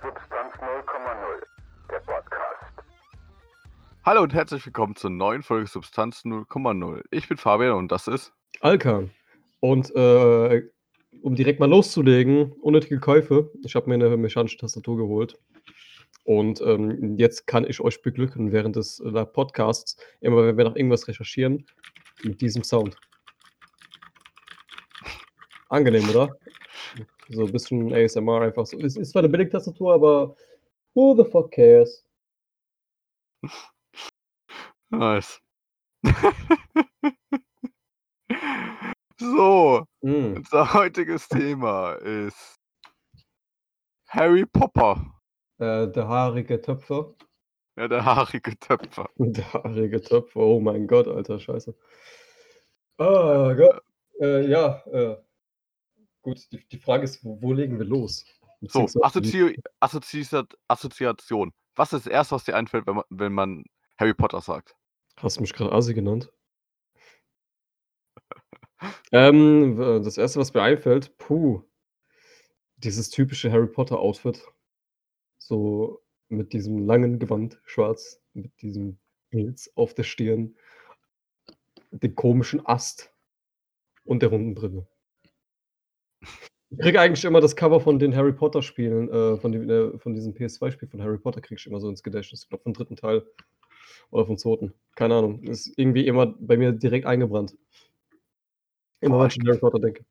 Substanz 0,0, der Podcast. Hallo und herzlich willkommen zur neuen Folge Substanz 0,0. Ich bin Fabian und das ist. Alkan. Und äh, um direkt mal loszulegen, unnötige Käufe. Ich habe mir eine mechanische Tastatur geholt. Und ähm, jetzt kann ich euch beglücken während des äh, Podcasts, immer wenn wir nach irgendwas recherchieren, mit diesem Sound. Angenehm, oder? So ein bisschen ASMR einfach so. Es ist zwar eine Billigtastatur, aber who the fuck cares? Nice. so, Mm. unser heutiges Thema ist Harry Popper. Äh, der haarige Töpfer. Ja, der haarige Töpfer. Der haarige Töpfer, oh mein Gott, alter Scheiße. Ah, Gott. Äh, ja, äh, gut, die, die Frage ist, wo, wo legen wir los? So, Assozi Assozi Assoziation. Was ist das erste, was dir einfällt, wenn man, wenn man Harry Potter sagt? Hast du mich gerade Asi genannt? ähm, das erste, was mir einfällt, puh, dieses typische Harry Potter Outfit. So mit diesem langen Gewand, schwarz, mit diesem Pilz auf der Stirn, dem komischen Ast und der runden Brille. Ich kriege eigentlich immer das Cover von den Harry Potter Spielen, äh, von, dem, äh, von diesem PS2-Spiel von Harry Potter, kriege ich immer so ins Gedächtnis. Ich glaube, vom dritten Teil oder vom zweiten. Keine Ahnung. Ist irgendwie immer bei mir direkt eingebrannt. Immer wenn ich an Harry Potter denke.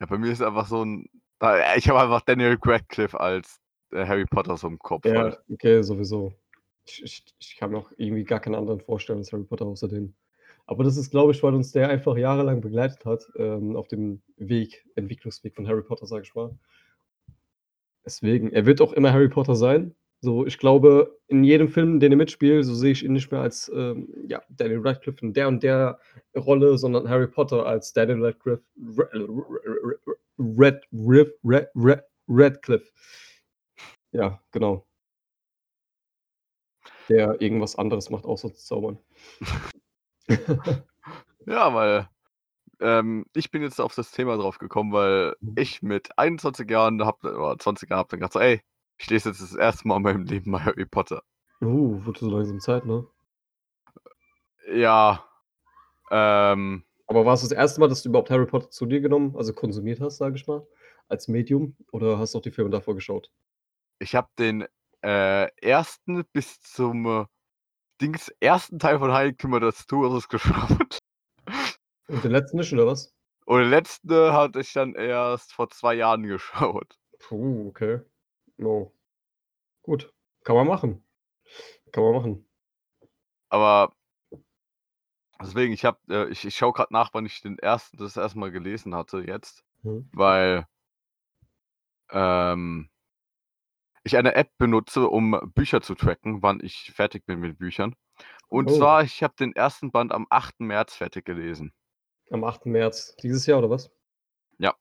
Ja, bei mir ist einfach so ein. Ich habe einfach Daniel Radcliffe als äh, Harry Potter so im Kopf. Ja, halt. okay, sowieso. Ich, ich, ich kann mir auch irgendwie gar keinen anderen vorstellen als Harry Potter außer den. Aber das ist, glaube ich, weil uns der einfach jahrelang begleitet hat, ähm, auf dem Weg, Entwicklungsweg von Harry Potter, sage ich mal. Deswegen, er wird auch immer Harry Potter sein. So, ich glaube, in jedem Film, den er mitspielt, so sehe ich ihn nicht mehr als ähm, ja, Daniel Radcliffe in der und der Rolle, sondern Harry Potter als Daniel Radcliffe. Red, Red, Red, Red, Radcliffe. Ja, genau. Der irgendwas anderes macht, außer zu zaubern. Ja, weil ähm, ich bin jetzt auf das Thema drauf gekommen, weil Mhm. ich mit 21 Jahren hab, oder 20 Jahren hab dann gedacht, so, ey, ich lese jetzt das erste Mal in meinem Leben mal Harry Potter. Uh, wird so langsam Zeit, ne? Ja, ähm, Aber war es das erste Mal, dass du überhaupt Harry Potter zu dir genommen, also konsumiert hast, sage ich mal, als Medium? Oder hast du auch die Filme davor geschaut? ich habe den äh, ersten bis zum äh, Dings ersten Teil von Heiligtümer des Todes geschaut. Und den letzten nicht, oder was? Und den letzten hatte ich dann erst vor zwei Jahren geschaut. Puh, okay. No. Gut. Kann man machen. Kann man machen. Aber deswegen, ich habe, äh, ich, ich schaue gerade nach, wann ich den ersten das erstmal gelesen hatte jetzt, Hm. weil ähm, ich eine App benutze, um Bücher zu tracken, wann ich fertig bin mit Büchern. Und Oh. zwar, ich habe den ersten Band am 8. März fertig gelesen. Am 8. März dieses Jahr, oder was? Ja.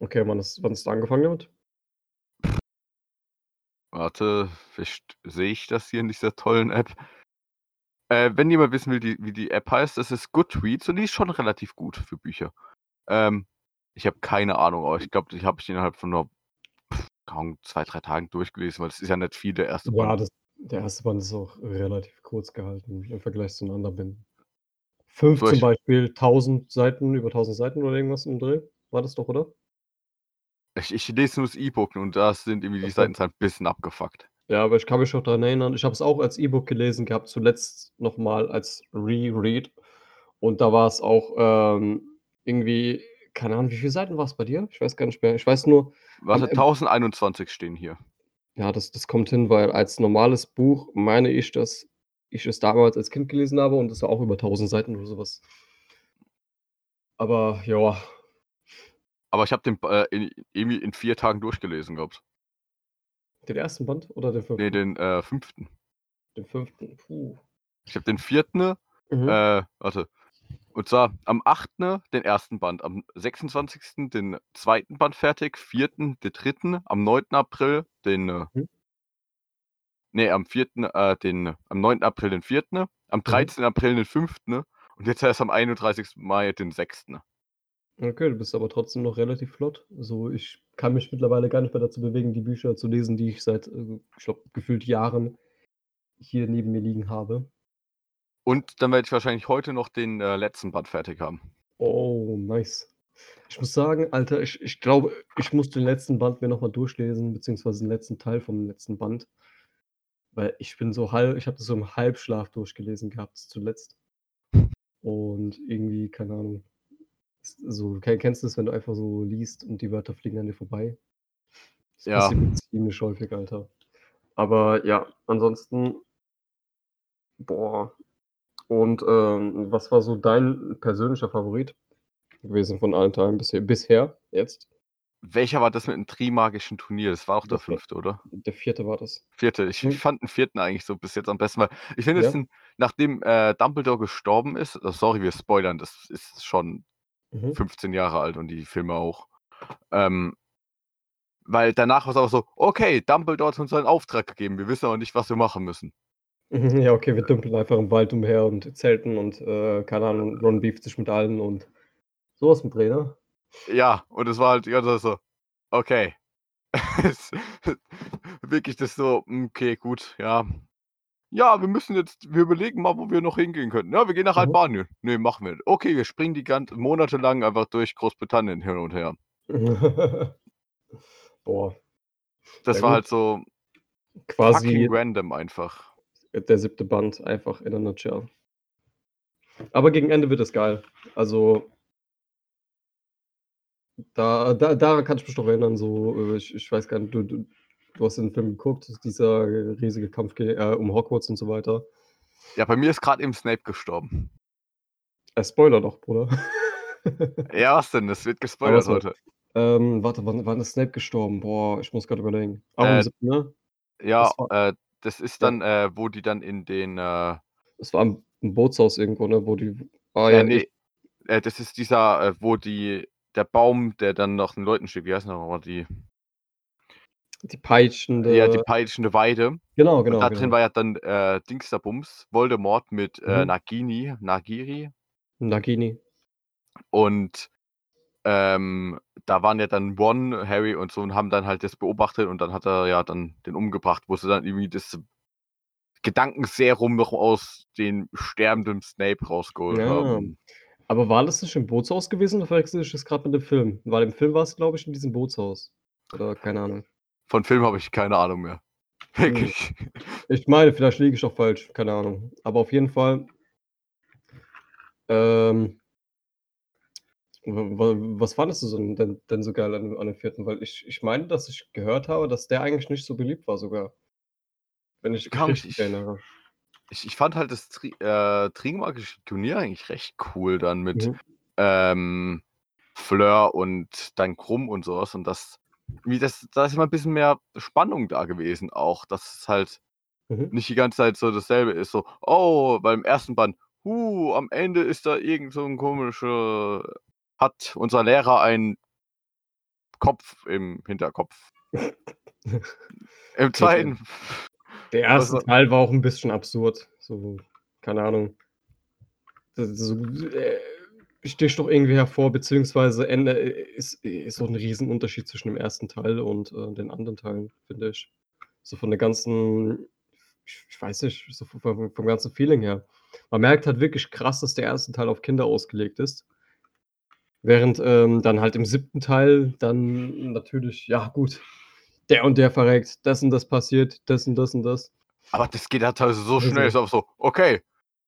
Okay, wann ist, wann ist du angefangen damit? Warte, vielleicht sehe ich das hier in dieser tollen App. Äh, wenn jemand wissen will, die, wie die App heißt, das ist Goodreads und die ist schon relativ gut für Bücher. Ähm, ich habe keine Ahnung, aber ich glaube, die habe ich innerhalb von nur Ahnung, zwei, drei Tagen durchgelesen, weil es ist ja nicht viel der erste Ja, Band. das, der erste Band ist auch relativ kurz gehalten im Vergleich zu den anderen Bänden. Fünf So, zum ich- Beispiel, 1000 Seiten, über 1000 Seiten oder irgendwas im Dreh. War das doch, oder? Ich, ich lese nur das E-Book und da sind irgendwie die Ach so. Seiten ein bisschen abgefuckt. Ja, aber ich kann mich noch daran erinnern, ich habe es auch als E-Book gelesen gehabt, zuletzt nochmal als Reread. Und da war es auch ähm, irgendwie, keine Ahnung, wie viele Seiten war es bei dir? Ich weiß gar nicht mehr. Ich weiß nur, Warte, Am- 1021 stehen hier. ja, das, das kommt hin, weil als normales Buch meine ich, dass ich es damals als Kind gelesen habe und es war auch über 1000 Seiten oder sowas. Aber ja, Aber ich habe den äh, in, irgendwie in vier Tagen durchgelesen, glaubst den ersten Band oder den fünften? Nee, den äh, fünften. Den fünften. Puh. Ich habe den vierten Mhm. Äh, warte. Und zwar am 8. den ersten Band, am 26. den zweiten Band fertig, 4. den dritten, am 9. April den. Äh, Mhm. nee, am 4. Äh, den, am 9. April den vierten, Mhm. am 13. April den fünften und jetzt erst am 31. Mai den sechsten. Okay, du bist aber trotzdem noch relativ flott. So, ich kann mich mittlerweile gar nicht mehr dazu bewegen, die Bücher zu lesen, die ich seit, äh, ich glaube, gefühlt Jahren hier neben mir liegen habe. Und dann werde ich wahrscheinlich heute noch den äh, letzten Band fertig haben. Oh, nice. Ich muss sagen, Alter, ich, ich glaube, ich muss den letzten Band mir nochmal durchlesen, beziehungsweise den letzten Teil vom letzten Band. Weil ich bin so halb, ich habe das so im Halbschlaf durchgelesen gehabt zuletzt. Und irgendwie, keine Ahnung. So, ke- kennst du das, wenn du einfach so liest und die Wörter fliegen an dir vorbei? Das Ja. passiert ziemlich häufig, Alter. Aber ja, ansonsten, boah. Und ähm, was war so dein persönlicher Favorit gewesen von allen Teilen bisher, bisher jetzt? Welcher war das mit dem Trimagischen Turnier? Das war auch der war- fünfte, oder? Der vierte war das. Vierte. Ich, Hm. fand den vierten eigentlich so bis jetzt am besten, weil ich finde, Ja. nachdem äh, Dumbledore gestorben ist, oh, sorry, wir spoilern, das ist schon Mhm. 15 Jahre alt und die Filme auch. Ähm, weil danach war es auch so, okay, Dumbledore hat uns einen Auftrag gegeben, wir wissen aber nicht, was wir machen müssen. Mhm, Ja, okay, wir dümpeln einfach im Wald umher und zelten und äh, keine Ahnung, Ron beeft sich mit allen und sowas mit Dreh, ne? Ja, und es war halt die ganze Zeit so, okay. Wirklich das so, hm, okay, gut, ja. Ja, wir müssen jetzt, wir überlegen mal, wo wir noch hingehen könnten. Ja, wir gehen nach Mhm. Albanien. Nee, machen wir. Okay, wir springen die ganze Monate lang einfach durch Großbritannien hin und her. Boah, Das Ja, war gut. halt so quasi fucking random einfach. Der siebte Band, einfach in a nutshell. Aber gegen Ende wird es geil. Also, da, da, daran kann ich mich noch erinnern, so, äh, ich, ich weiß gar nicht, du, du, du hast den Film geguckt, dieser riesige Kampf äh, um Hogwarts und so weiter. Ja, bei mir ist gerade eben Snape gestorben. Äh, Spoiler doch, Bruder. Ja, was denn? Das wird gespoilert heute. ähm, warte, wann, wann ist Snape gestorben? Boah, ich muss gerade überlegen. Auch Äh, im siebten, ne? Ja, war- äh, das ist dann, äh, wo die dann in den, äh, Es war im Bootshaus irgendwo, ne? Wo die. Ah, ja, nee, äh, das ist dieser, äh, wo die, der Baum, der dann noch den Leuten steht, wie heißt noch mal die, die peitschende. ja, die peitschende Weide. genau, genau. und da genau. drin war ja dann äh, Dingsterbums, Voldemort mit äh, Mhm. Nagini, Nagiri. Nagini. Und ähm, da waren ja dann Ron, Harry und so und haben dann halt das beobachtet und dann hat er ja dann den umgebracht, wo sie dann irgendwie das Gedankenserum noch aus den sterbenden Snape rausgeholt Ja. haben. Aber war das nicht im Bootshaus gewesen oder verwechsel ich das gerade mit dem Film? Weil im Film war es, glaube ich, in diesem Bootshaus. Oder keine Ahnung. Von Film habe ich keine Ahnung mehr. Wirklich. Ich meine, vielleicht liege ich auch falsch, keine Ahnung. Aber auf jeden Fall. Ähm, was fandest du so denn, denn so geil an, dem- an dem vierten? Weil ich, ich meine, dass ich gehört habe, dass der eigentlich nicht so beliebt war sogar. Wenn ich mich nicht. richtig erinnere. Ich, ich fand halt das Tri äh, Trimagische Turnier eigentlich recht cool dann mit Mhm. ähm, Fleur und dann Krumm und sowas. Und das, wie das, da ist immer ein bisschen mehr Spannung da gewesen auch, dass es halt Mhm. nicht die ganze Zeit so dasselbe ist. So, oh, beim ersten Band, huh, am Ende ist da irgend so ein komischer, hat unser Lehrer einen Kopf im Hinterkopf. Im zweiten, Der erste war- Teil war auch ein bisschen absurd. So, keine Ahnung. So, äh, sticht doch irgendwie hervor, beziehungsweise Ende ist, ist so ein Riesenunterschied zwischen dem ersten Teil und äh, den anderen Teilen, finde ich. So von der ganzen, ich, weiß nicht, so vom, vom ganzen Feeling her. Man merkt halt wirklich krass, dass der erste Teil auf Kinder ausgelegt ist. Während ähm, dann halt im siebten Teil dann natürlich, ja gut, der und der verreckt, das und das passiert, das und das und das. aber das geht halt teilweise so Also- schnell, ist auch so, okay,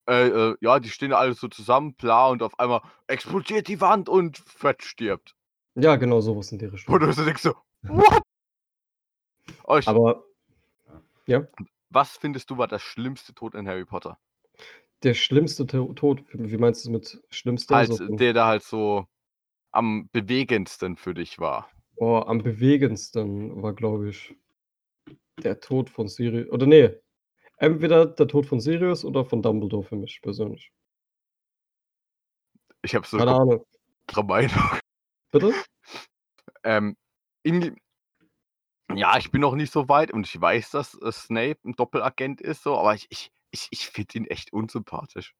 äh, äh, ja, die stehen alle so zusammen, bla, und auf einmal explodiert die Wand und Fred stirbt. Ja, genau sowas in der Richtung. Und du so denkst so, what? Oh, ich, Aber was findest du war der schlimmste Tod in Harry Potter? der schlimmste To- Tod, wie meinst du mit schlimmster? Halt, So von- der da halt so am bewegendsten für dich war. oh, am bewegendsten war, glaube ich, der Tod von Sirius. Oder nee, entweder der Tod von Sirius oder von Dumbledore für mich persönlich. Ich habe so Keine Ahnung. Meinung. Bitte? Ähm, in, ja, ich bin noch nicht so weit und ich weiß, dass äh, Snape ein Doppelagent ist, so, aber ich, ich, ich, ich finde ihn echt unsympathisch.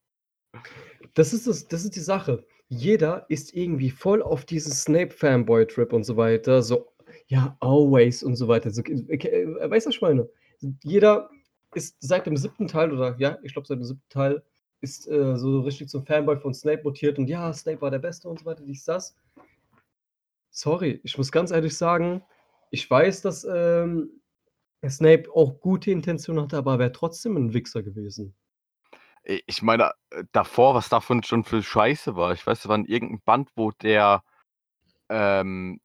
Das ist, das, das ist die Sache. Jeder ist irgendwie voll auf diesen Snape-Fanboy-Trip und so weiter. So, ja, always und so weiter. So, äh, weißt du, meine? Jeder ist seit dem siebten Teil, oder ja, ich glaube, seit dem siebten Teil ist äh, so richtig zum Fanboy von Snape mutiert und ja, Snape war der Beste und so weiter, dies, das. Sorry, ich muss ganz ehrlich sagen, ich weiß, dass ähm, Snape auch gute Intentionen hatte, aber er wäre trotzdem ein Wichser gewesen. Ich meine, äh, davor, was davon schon für Scheiße war. Ich weiß, es war in irgendeinem Band, wo der ähm,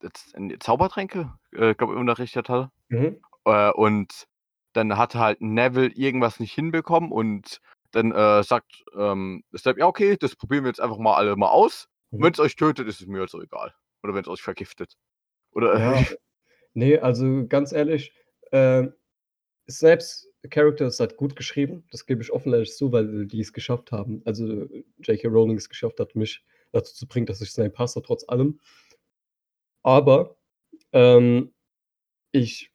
Zaubertränke, äh, glaube ich, unterrichtet hat. Mhm. Äh, und dann hat halt Neville irgendwas nicht hinbekommen und dann äh, sagt ähm, ja, okay, das probieren wir jetzt einfach mal alle mal aus. Mhm. Wenn es euch tötet, ist es mir auch egal. Oder wenn es euch vergiftet. Oder. Ja. nee, also ganz ehrlich, äh, Snapes Charakter ist halt gut geschrieben, das gebe ich offen zu, weil die es geschafft haben. Also J.K. Rowling es geschafft hat, mich dazu zu bringen, dass ich Snape hasse, trotz allem. Aber ähm, ich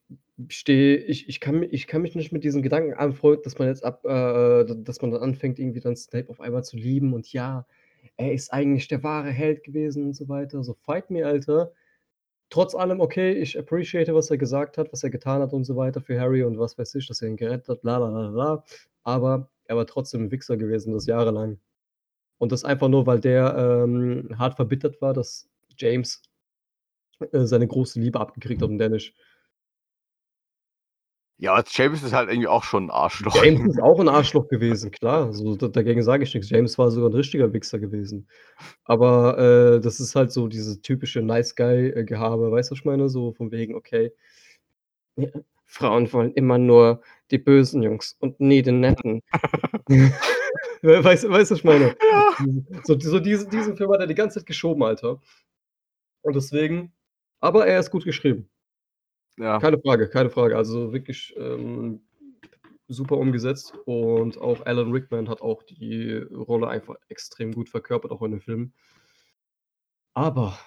stehe, ich, ich, kann, ich kann mich nicht mit diesen Gedanken anfreunden, dass man jetzt ab, äh, dass man dann anfängt, irgendwie dann Snape auf einmal zu lieben und ja, er ist eigentlich der wahre Held gewesen und so weiter. So, fight me, Alter. Trotz allem, okay, ich appreciate, was er gesagt hat, was er getan hat und so weiter für Harry und was weiß ich, dass er ihn gerettet hat, bla bla bla bla. Aber er war trotzdem ein Wichser gewesen, das jahrelang. Und das einfach nur, weil der ähm, hart verbittert war, dass James äh, seine große Liebe abgekriegt hat und der nicht. Ja, James ist halt irgendwie auch schon ein Arschloch. James ist auch ein Arschloch gewesen, klar. Also, dagegen sage ich nichts. James war sogar ein richtiger Wichser gewesen. Aber äh, das ist halt so diese typische Nice Guy-Gehabe, weißt du, was ich meine? So von wegen, okay, ja, Frauen wollen immer nur die bösen Jungs und nie den netten. weißt du, weißt, was ich meine? Ja. So, so diesen, diesen Film hat er die ganze Zeit geschoben, Alter. Und deswegen, aber er ist gut geschrieben. Ja. Keine Frage, keine Frage. Also wirklich ähm, super umgesetzt und auch Alan Rickman hat auch die Rolle einfach extrem gut verkörpert, auch in dem Film. Aber.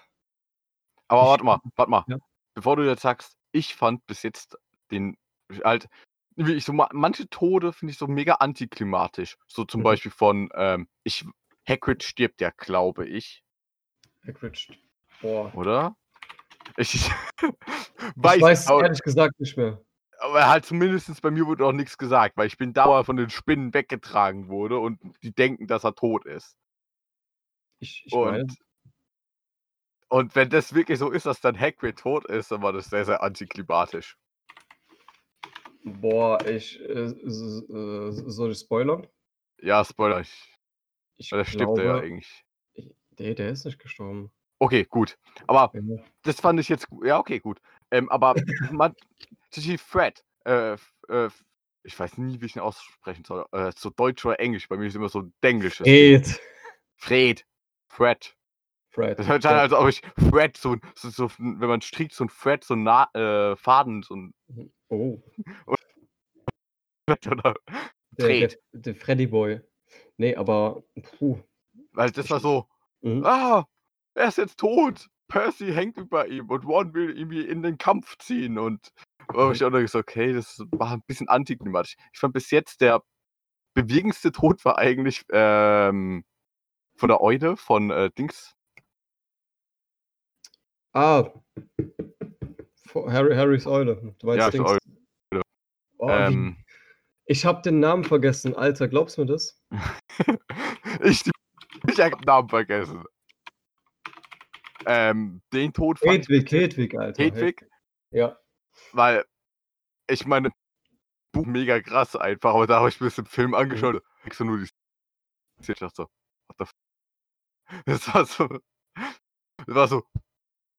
Aber warte mal, warte mal. Ja? Bevor du jetzt sagst, ich fand bis jetzt den halt, wie ich so manche Tode finde ich so mega antiklimatisch. So zum mhm. Beispiel von, ähm, ich, Hagrid stirbt ja, glaube ich. Hagrid, boah. Oder? Ich, weiß, ich weiß aber, ehrlich gesagt nicht mehr. Aber halt zumindest bei mir wurde auch nichts gesagt, weil ich bin dauernd von den Spinnen weggetragen wurde und die denken, dass er tot ist. Ich, ich und, meine... und wenn das wirklich so ist, dass dann Hagrid tot ist, dann war das sehr, sehr antiklimatisch. Boah, ich. Äh, äh, soll ich spoilern? Ja, Spoiler. Ich, ich der stirbt ja eigentlich. Nee, der ist nicht gestorben. Okay, gut. Aber das fand ich jetzt gut. Ja, okay, gut. Ähm, aber man, Fred, äh, äh, ich weiß nie, wie ich ihn aussprechen soll. Äh, so Deutsch oder Englisch. Bei mir ist immer so Denglisch. Fred. Fred. Fred. Fred. Das hört sich an, als ob ich Fred, so, so, so, wenn man strickt, so ein Fred, so ein Na äh, Faden, so ein. Oh. oder Fred. Der, der, Freddy Boy. Nee, aber. Puh. Weil das war so. Mhm. Ah, er ist jetzt tot. Percy hängt über ihm und Ron will ihn in den Kampf ziehen. Und oh, ich auch gesagt, okay, das war ein bisschen antiklimatisch. Ich fand bis jetzt der bewegendste Tod war eigentlich ähm, von der Eude, von äh, Dings. Ah. Harry, Harrys Eule. Du meinst ja, Dings. Eule. Oh, ähm, ich habe den Namen vergessen, Alter. Glaubst du mir das? ich, ich habe den Namen vergessen. Ähm, den Tod fand Hedwig, Hedwig, Alter. Hedwig? Ja. Weil, ich meine, Buch mega krass einfach, aber da habe ich mir das im Film angeschaut. Mhm. Ich so nur die ich dachte so, what the f Das war so, das war so ein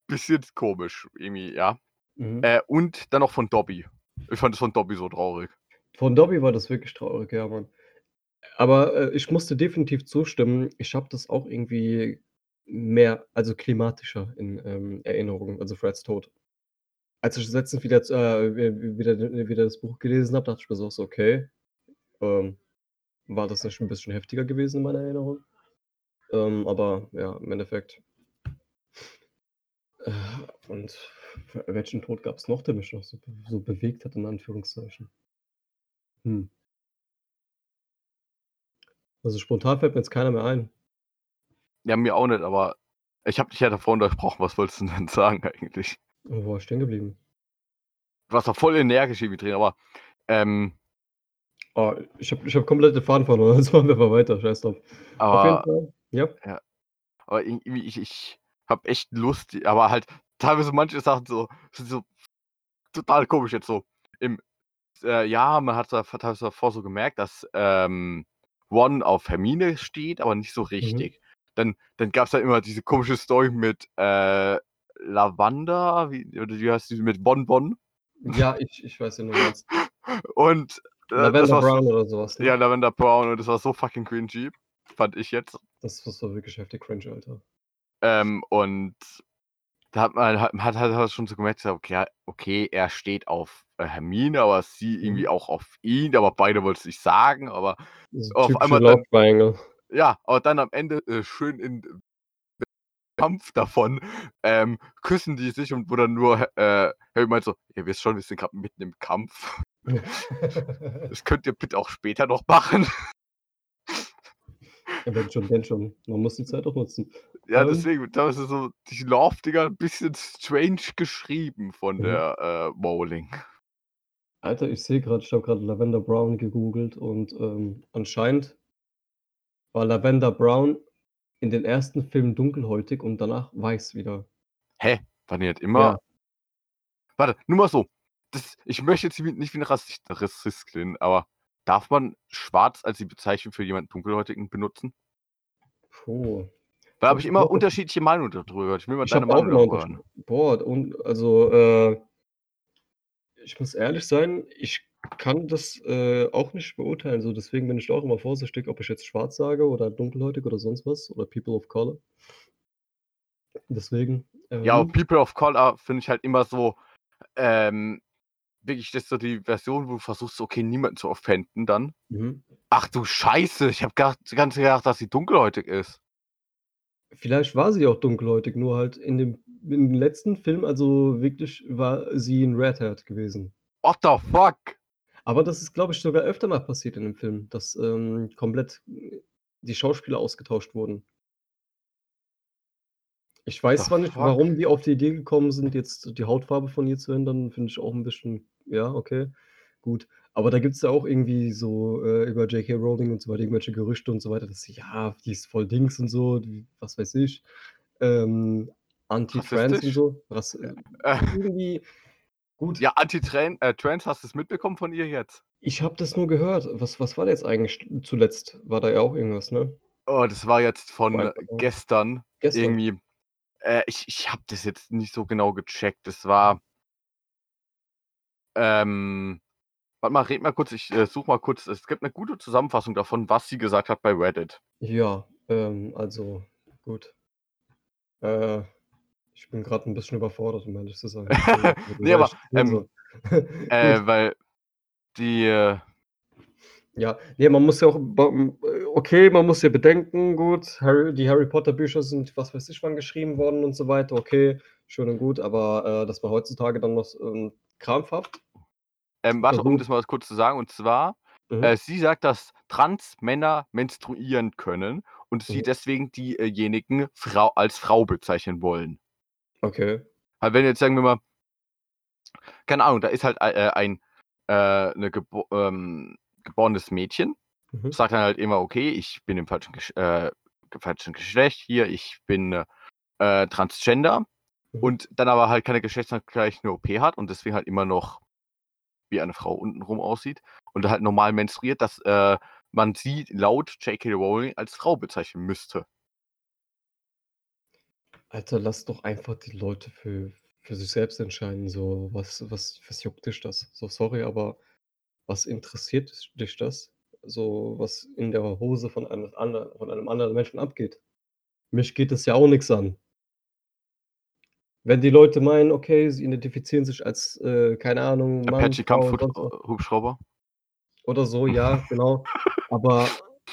bisschen komisch, irgendwie, ja. Mhm. Äh, und dann noch von Dobby. Ich fand es von Dobby so traurig. Von Dobby war das wirklich traurig, ja, Mann. Aber äh, ich musste definitiv zustimmen. Ich habe das auch irgendwie mehr, also klimatischer in ähm, Erinnerung, also Freds Tod. Als ich letztens wieder, äh, wieder, wieder das Buch gelesen habe, dachte ich mir so, okay, ähm, war das nicht ein bisschen heftiger gewesen in meiner Erinnerung. Ähm, aber ja, im Endeffekt. Äh, und welchen Tod gab es noch, der mich noch so, so bewegt hat, in Anführungszeichen? Hm. Also spontan fällt mir jetzt keiner mehr ein. Ja, mir auch nicht, aber ich habe dich ja davor unterbrochen. Was wolltest du denn sagen eigentlich? Wo war ich stehen geblieben? Du warst doch voll energisch irgendwie drin, aber ähm, Oh, ich habe ich hab komplett den Faden verloren. Jetzt machen wir mal weiter. Scheiß drauf. Auf jeden aber, Fall. Ja. aber irgendwie, ich, ich habe echt Lust, aber halt teilweise manche Sachen so, sind so total komisch jetzt so. Im, äh, ja, man hat teilweise davor so gemerkt, dass ähm, One auf Hermine steht, aber nicht so richtig. Dann, dann gab es da immer diese komische Story mit äh, Lavanda, wie, oder wie heißt die, mit Bonbon. Ja, ich, ich weiß ja nur was. Und äh, Lavender so- Brown oder sowas. Ne? Ja, Lavender Brown und das war so fucking cringy, fand ich jetzt. Das, das war wirklich heftig cringe, Alter. Ähm, und da hat man hat, hat halt schon so gemerkt, so, okay, okay, er steht auf äh, Hermine, aber sie irgendwie Mhm. auch auf ihn, aber beide wollten es nicht sagen, aber Auf einmal dann-. Ja, aber dann am Ende äh, schön in Kampf davon ähm, küssen die sich und wo dann nur äh, Harry meint so, ihr wisst schon, wir sind gerade mitten im Kampf. Das könnt ihr bitte auch später noch machen. ja, wenn schon, wenn schon. Man muss die Zeit auch nutzen. Ja, Ähm. deswegen, da ist so die Love-Dinger ein bisschen strange geschrieben von Mhm. der äh, Rowling. Alter, ich sehe gerade, ich habe gerade Lavender Brown gegoogelt und ähm, anscheinend war Lavender Brown in den ersten Filmen dunkelhäutig und danach weiß wieder. Hä? War die nicht immer? Ja. Warte, nur mal so. Das, ich möchte jetzt nicht wie ein Rassist, Rassist klingen, aber darf man schwarz als die Bezeichnung für jemanden Dunkelhäutigen benutzen? Puh. Da habe ich Ich immer unterschiedliche Meinungen darüber gehört. Ich will mal Ich deine Meinung darüber hören. Boah, und also äh, ich muss ehrlich sein, ich kann das äh, auch nicht beurteilen. So, deswegen bin ich da auch immer vorsichtig, ob ich jetzt schwarz sage oder dunkelhäutig oder sonst was oder People of Color. Deswegen. Ja, ähm, People of Color finde ich halt immer so, ähm, wirklich, das ist so die Version, wo du versuchst, okay, niemanden zu offenden dann. mhm. Ach du Scheiße, ich habe gar ganz gedacht, dass sie dunkelhäutig ist. Vielleicht war sie auch dunkelhäutig, nur halt in dem, in dem letzten Film, also wirklich war sie ein Redhead gewesen. What the fuck? Aber das ist, glaube ich, sogar öfter mal passiert in dem Film, dass ähm, komplett äh, die Schauspieler ausgetauscht wurden. Ich weiß The zwar nicht, fuck? warum die auf die Idee gekommen sind, jetzt die Hautfarbe von ihr zu ändern, finde ich auch ein bisschen, ja, okay, gut. Aber da gibt es ja auch irgendwie so äh, über J.K. Rowling und so weiter irgendwelche Gerüchte und so weiter, dass sie, ja, die ist voll Dings und so, die, was weiß ich, ähm, Anti-Trans und so. Rass Äh, irgendwie, gut. ja, Anti-Trans, äh, Trans, hast du es mitbekommen von ihr jetzt? Ich habe das nur gehört. Was, was war jetzt eigentlich zuletzt? War da ja auch irgendwas, ne? Oh, das war jetzt von paar Tagen. gestern. Gestern. Irgendwie. Äh, ich ich habe das jetzt nicht so genau gecheckt. Das war. Ähm. Warte mal, red mal kurz. Ich äh, suche mal kurz. Es gibt eine gute Zusammenfassung davon, was sie gesagt hat bei Reddit. Ja, ähm, also gut. Äh, ich bin gerade ein bisschen überfordert, um ehrlich zu sein. Nee, aber, ähm. Äh, weil die. Äh, Ja, nee, man muss ja auch, okay, man muss ja bedenken, gut, Harry, die Harry Potter Bücher sind, was weiß ich wann geschrieben worden und so weiter, okay, schön und gut, aber äh, dass man heutzutage dann noch ähm, krampfhaft. ähm, warte, um das mal kurz zu sagen. Und zwar, Mhm. äh, sie sagt, dass Trans-Männer menstruieren können und sie Mhm. deswegen diejenigen Frau, als Frau bezeichnen wollen. Okay. Halt, wenn jetzt sagen wir mal, keine Ahnung, da ist halt äh, ein äh, eine gebo ähm, geborenes Mädchen, Mhm. sagt dann halt immer, okay, ich bin im falschen, Gesch äh, falschen Geschlecht hier, ich bin äh, Transgender Mhm. und dann aber halt keine geschlechtsangleichende OP hat und deswegen halt immer noch wie eine Frau untenrum aussieht und halt normal menstruiert, dass äh, man sie laut J.K. Rowling als Frau bezeichnen müsste. Alter, lass doch einfach die Leute für, für sich selbst entscheiden. So, was, was, was juckt dich das? So, sorry, aber was interessiert dich das? So, was in der Hose von einem, anderen, von einem anderen Menschen abgeht. Mich geht es ja auch nichts an. Wenn die Leute meinen, okay, sie identifizieren sich als, äh, keine Ahnung, Mann, Apache Frau, sonst was, Kampfhubschrauber. oder so, ja, genau. Aber,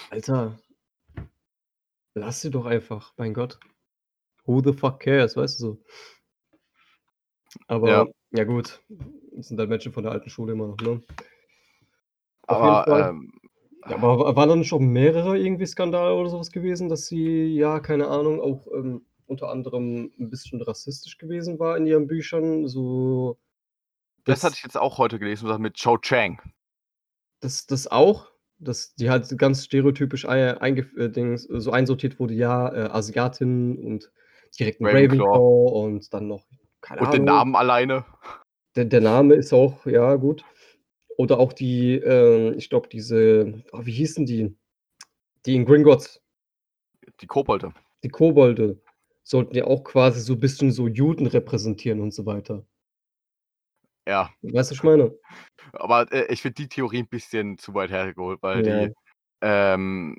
Alter, lass sie doch einfach, mein Gott. Who the fuck cares, weißt du so. Aber, Ja. ja, gut, das sind halt Menschen von der alten Schule immer noch, ne? Auf Aber ähm, Ja, aber wa- waren da nicht auch mehrere irgendwie Skandale oder sowas gewesen, dass sie, ja, keine Ahnung, auch ähm, unter anderem ein bisschen rassistisch gewesen war in ihren Büchern. So, Das hatte ich jetzt auch heute gelesen, mit Cho Chang. das, das auch, dass die halt ganz stereotypisch ein, äh, so einsortiert wurde, ja, äh, Asiatin und direkt ein Ravenclaw. Ravenclaw und dann noch, keine Und Ahnung. den Namen alleine. Der, der Name ist auch, ja, gut. Oder auch die, ähm, ich glaube, diese, oh, wie hießen die? Die in Gringotts, Die Kobolde. die Kobolde, sollten ja auch quasi so ein bisschen so Juden repräsentieren und so weiter. Ja. Weißt du, was ich meine? Aber äh, ich finde die Theorie ein bisschen zu weit hergeholt, weil Ja. die, ähm,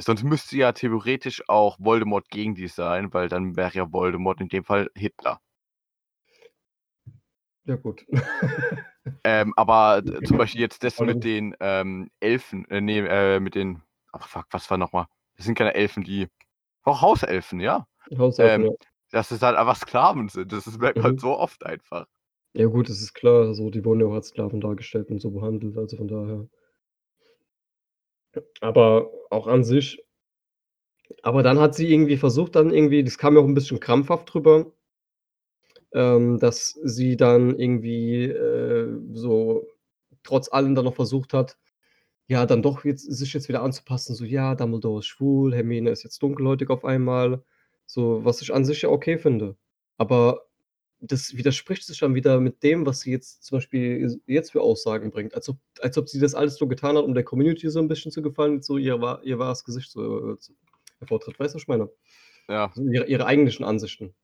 sonst müsste ja theoretisch auch Voldemort gegen die sein, weil dann wäre ja Voldemort in dem Fall Hitler. Ja, gut. Ähm, aber zum Beispiel jetzt das mit den ähm, Elfen, äh, nee, äh, mit den, ach fuck, was war nochmal? Das sind keine Elfen, die, auch Hauselfen, ja. Haushalten, Ähm, Dass es halt einfach Sklaven sind. Das ist, merkt man Mhm. halt so oft einfach. ja. ja, gut, das ist klar. So, die wurden ja auch als Sklaven dargestellt und so behandelt, also von daher. Aber auch an sich. Aber dann hat sie irgendwie versucht, dann irgendwie, das kam ja auch ein bisschen krampfhaft drüber, ähm, dass sie dann irgendwie äh, so trotz allem dann noch versucht hat, ja, dann doch jetzt, sich jetzt wieder anzupassen. So, ja, Dumbledore ist schwul, Hermine ist jetzt dunkelhäutig auf einmal. So, was ich an sich ja okay finde. Aber das widerspricht sich dann wieder mit dem, was sie jetzt zum Beispiel jetzt für Aussagen bringt. Als ob, als ob sie das alles so getan hat, um der Community so ein bisschen zu gefallen, so ihr, wahr- ihr wahres Gesicht so zu- hervortritt. Weißt du, was ich meine? Ja. Also ihre, ihre eigentlichen Ansichten.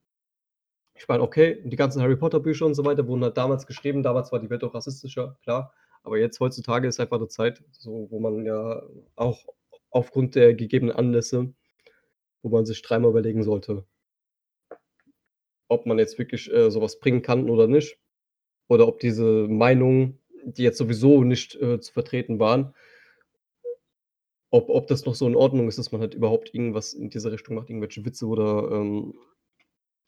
Ich meine, okay, die ganzen Harry Potter Bücher und so weiter wurden halt damals geschrieben. Damals war die Welt auch rassistischer, klar. Aber jetzt heutzutage ist einfach eine Zeit, so, wo man ja auch aufgrund der gegebenen Anlässe, wo man sich dreimal überlegen sollte, ob man jetzt wirklich äh, sowas bringen kann oder nicht. Oder ob diese Meinungen, die jetzt sowieso nicht äh, zu vertreten waren, ob, ob das noch so in Ordnung ist, dass man halt überhaupt irgendwas in diese Richtung macht, irgendwelche Witze oder ähm,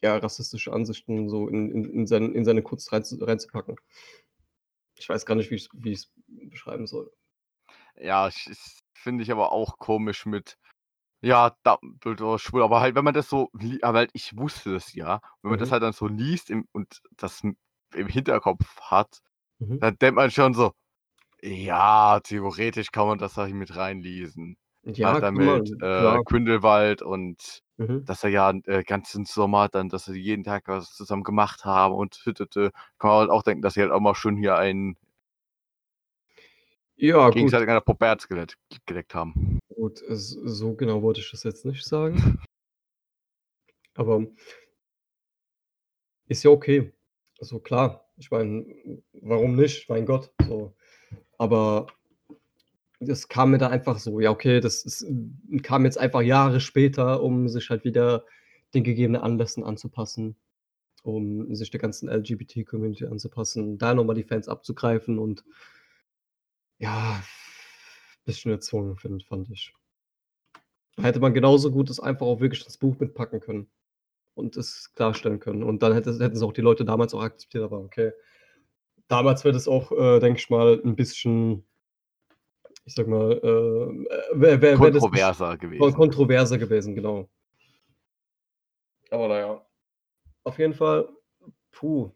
ja, rassistische Ansichten so in, in, in, sein, in seine Kunst rein, reinzupacken. Ich weiß gar nicht, wie ich es beschreiben soll. Ja, finde ich aber auch komisch mit, ja, Dumbledore schwul, aber halt, wenn man das so, li- aber halt, ich wusste das ja, wenn man das Mhm. halt dann so liest im, und das m- im Hinterkopf hat, Mhm. dann denkt man schon so, ja, theoretisch kann man das da mit reinlesen. Ja, halt kann damit man, äh, klar. Grindelwald und Mhm. dass er ja äh, ganzen Sommer dann, dass sie jeden Tag was zusammen gemacht haben und hüttete, kann man halt auch denken, dass sie halt auch mal schön hier einen Ja, gut, gegenseitig an der Pubertz geleckt, geleckt haben. Gut, es, so genau wollte ich das jetzt nicht sagen. Aber ist ja okay. Also klar, ich meine, warum nicht? Mein Gott. So. Aber das kam mir da einfach so, ja, okay, das ist, kam jetzt einfach Jahre später, um sich halt wieder den gegebenen Anlässen anzupassen, um sich der ganzen LGBT-Community anzupassen, da nochmal die Fans abzugreifen und ja, bisschen erzwungen, find, fand ich. Hätte man genauso gut das einfach auch wirklich ins Buch mitpacken können und es klarstellen können. Und dann hätte, hätten es auch die Leute damals auch akzeptiert, aber okay. Damals wäre das auch, äh, denke ich mal, ein bisschen, ich sag mal, äh, wär, wär, wär das Kontroverser kon- gewesen. kontroverser gewesen, genau. Aber naja. Auf jeden Fall, puh.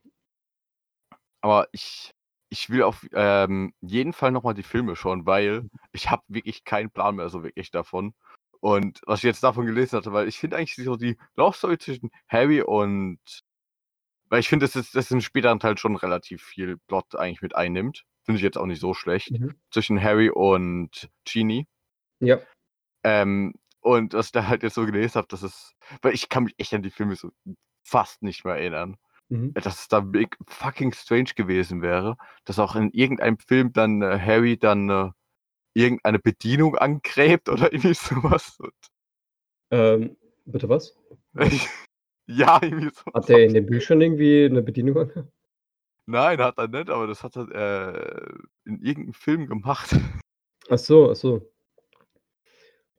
Aber ich, ich will auf ähm, jeden Fall nochmal die Filme schauen, weil ich habe wirklich keinen Plan mehr so wirklich davon. Und was ich jetzt davon gelesen hatte, weil ich finde eigentlich so die Love Story zwischen Harry und weil ich finde, dass es das im späteren Teil schon relativ viel Plot eigentlich mit einnimmt. Finde ich jetzt auch nicht so schlecht. Mhm. Zwischen Harry und Genie. Ja. Ähm, und was ich da halt jetzt so gelesen habe, dass es, weil ich kann mich echt an die Filme so fast nicht mehr erinnern Mhm. dass es da fucking strange gewesen wäre, dass auch in irgendeinem Film dann äh, Harry dann äh, irgendeine Bedienung angräbt oder irgendwie sowas. Ähm, bitte was? ja, irgendwie so. Hat der in den Büchern irgendwie eine Bedienung? Nein, hat er nicht, aber das hat er äh, in irgendeinem Film gemacht. Ach so, ach so.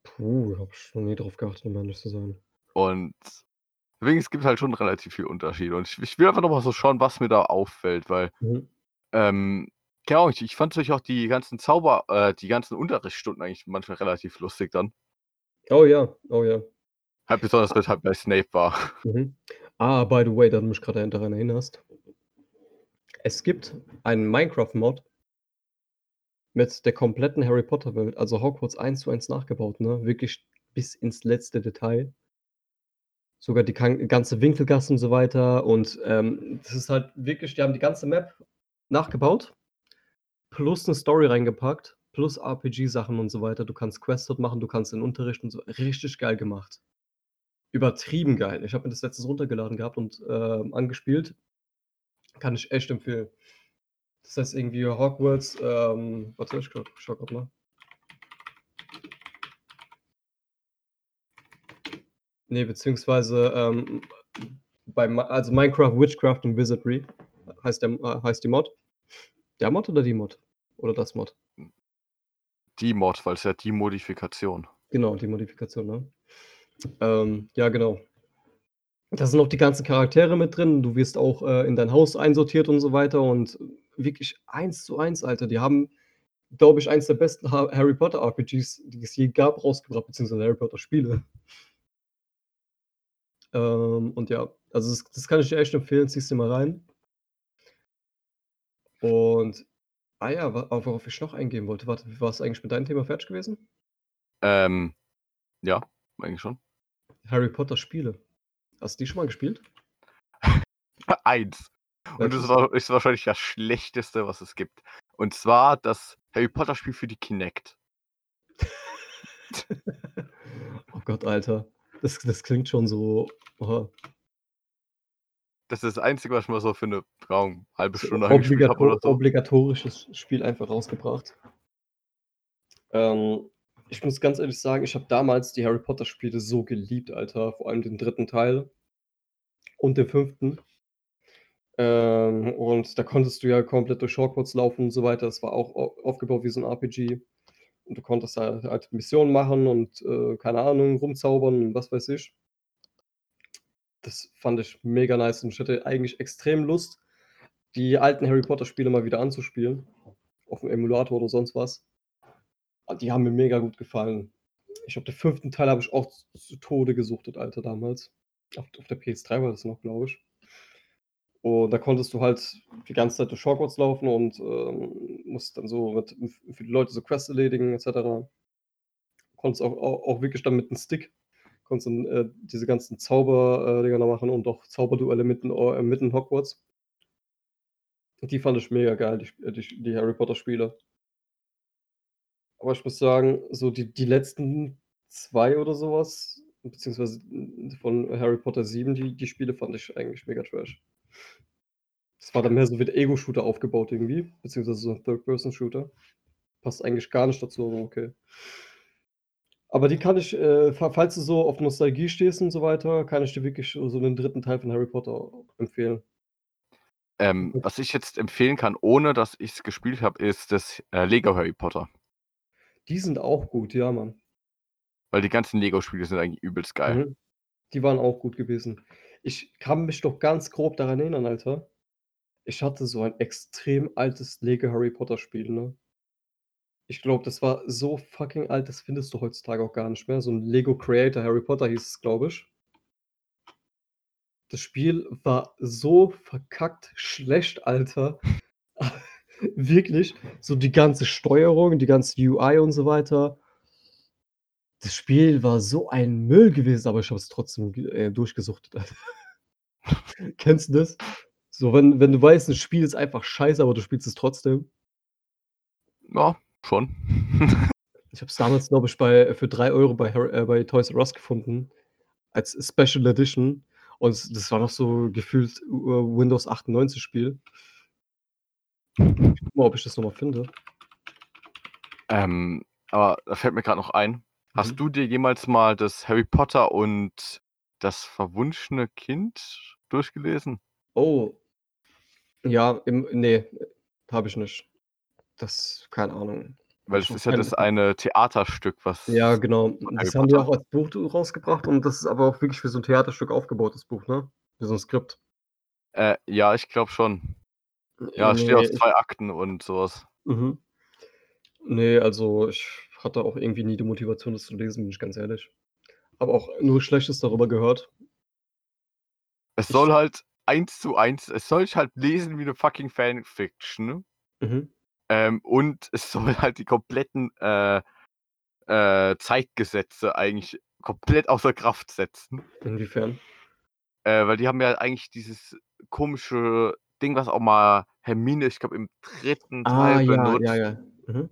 Puh, hab schon nie drauf geachtet, um ehrlich zu sein. Und deswegen, es gibt halt schon relativ viel Unterschiede. Und ich, ich will einfach nochmal so schauen, was mir da auffällt, weil Mhm. Ähm, Ahnung, ich, ich fand natürlich auch die ganzen Zauber, äh, die ganzen Unterrichtsstunden eigentlich manchmal relativ lustig dann. Oh ja, oh ja. Halt besonders, weil es halt bei Snape war. Mhm. Ah, by the way, da du mich gerade daran erinnerst. Es gibt einen Minecraft-Mod mit der kompletten Harry Potter-Welt, also Hogwarts eins zu eins nachgebaut, ne? Wirklich bis ins letzte Detail. Sogar die ganze Winkelgasse und so weiter. Und ähm, das ist halt wirklich, die haben die ganze Map nachgebaut, plus eine Story reingepackt, plus RPG-Sachen und so weiter. Du kannst Quests dort machen, du kannst den Unterricht und so. Richtig geil gemacht. Übertrieben geil. Ich habe mir das letztes runtergeladen gehabt und äh, angespielt. Kann ich echt empfehlen. Das heißt irgendwie Hogwarts, ähm, warte, ich schau grad mal. Ne, beziehungsweise, ähm, bei also Minecraft Witchcraft und Wizardry heißt der äh, heißt die Mod. Der Mod oder die Mod? Oder das Mod? Die Mod, weil es ja die Modifikation. Genau, die Modifikation, ne? Ähm, ja, genau. Da sind auch die ganzen Charaktere mit drin. Du wirst auch, äh, in dein Haus einsortiert und so weiter und wirklich eins zu eins, Alter. Die haben, glaube ich, eins der besten Ha Harry Potter RPGs, die es je gab, rausgebracht, beziehungsweise Harry Potter Spiele. Ähm, und ja, also das das kann ich dir echt empfehlen, zieh's dir mal rein. Und ah ja, worauf ich noch eingehen wollte. Warte, warst du eigentlich mit deinem Thema fertig gewesen? Ähm, ja, eigentlich schon. Harry Potter Spiele. Hast du die schon mal gespielt? 1. Und das ist wahrscheinlich das Schlechteste, was es gibt. Und zwar das Harry Potter Spiel für die Kinect. Oh Gott, Alter. Das das klingt schon so oha. Das ist das Einzige, was ich mal so für 'ne, Ahnung, halbe Stunde angespielt habe oder so. obligatorisches Spiel einfach rausgebracht. Ähm, ich muss ganz ehrlich sagen, ich habe damals die Harry Potter Spiele so geliebt, Alter, vor allem den 3. Teil und den 5. Ähm, und da konntest du ja komplett durch Hogwarts laufen und so weiter. Das war auch au aufgebaut wie so 'n RPG. Und du konntest da halt Missionen machen und, äh, keine Ahnung, rumzaubern und was weiß ich. Das fand ich mega nice und ich hatte eigentlich extrem Lust, die alten Harry Potter Spiele mal wieder anzuspielen, auf'm Emulator oder sonst was. Ah, die haben mir mega gut gefallen. Ich glaube, den 5. Teil habe ich auch zu Tode gesuchtet, Alter, damals. Auf auf der PS3 war das noch, glaube ich. Und da konntest du halt die ganze Zeit durch Hogwarts laufen und, ähm, musst dann so mit für die Leute so Quests erledigen et cetera. Konntest auch au auch wirklich dann mit 'n Stick konntest dann, äh, diese ganzen Zauber äh, Dinger da machen und auch Zauberduelle mitten äh, mitten Hogwarts. Die fand ich mega geil, die äh, die die Harry Potter Spiele. Aber ich muss sagen, so die die letzten 2 oder so was, beziehungsweise von Harry Potter 7, die die Spiele fand ich eigentlich mega trash. Das war dann mehr so wie der Ego-Shooter aufgebaut irgendwie, beziehungsweise so 'n Third-Person-Shooter. Passt eigentlich gar nicht dazu, aber okay. Aber die kann ich, äh, fa falls du so auf Nostalgie stehst und so weiter, kann ich dir wirklich so den 3. Teil von Harry Potter empfehlen. Ähm, was ich jetzt empfehlen kann, ohne dass ich's gespielt habe, ist das, äh, Lego Harry Potter. Die sind auch gut, ja, Mann. Weil die ganzen Lego-Spiele sind eigentlich übelst geil. Mhm. Die waren auch gut gewesen. Ich kann mich doch ganz grob daran erinnern, Alter. Ich hatte so ein extrem altes Lego Harry Potter Spiel, ne? Ich glaube, das war so fucking alt, das findest du heutzutage auch gar nicht mehr. So 'n Lego Creator Harry Potter hieß es, glaube ich. Das Spiel war so verkackt schlecht, Alter. Wirklich, so die ganze Steuerung, die ganze UI und so weiter. Das Spiel war so ein Müll gewesen, aber ich habe es trotzdem äh, durchgesuchtet. Kennst du das? So, wenn wenn du weißt, 'n Spiel ist einfach scheiße, aber du spielst es trotzdem? Ja, schon. Ich habe es damals, glaube ich, bei für 3 € bei Har äh, bei Toys R Us gefunden als Special Edition und das war noch so gefühlt, äh, Windows 98 Spiel. Ich gucke mal, ob ich das noch mal finde. Ähm, aber da fällt mir grad noch ein. Hast Mhm. du dir jemals mal das Harry Potter und das verwunschene Kind durchgelesen? Oh. Ja, im ne, habe ich nicht. Das keine Ahnung. Weil Ich es ist ja das eine Theaterstück, was Ja, genau. Das haben die auch als Buch rausgebracht und das ist aber auch wirklich wie so 'n Theaterstück aufgebaut, das Buch, ne? Wie so 'n Skript. Äh, ja, ich glaube schon. Ja, es steht ne, aus ich 2 Akten und so was. Mhm. Ne, also ich hatte auch irgendwie nie die Motivation, das zu lesen, bin ich ganz ehrlich. aber auch nur Schlechtes darüber gehört. Es Ich- soll halt eins zu eins, es soll ich halt lesen wie eine fucking Fanfiction. Mhm. Ähm, und es soll halt die kompletten äh, äh, Zeitgesetze eigentlich komplett außer Kraft setzen. Inwiefern? Äh, weil die haben ja eigentlich dieses komische Ding, was auch mal Hermine, ich glaube, im dritten Ah, Teil ja, benutzt. ja, ja. Mhm.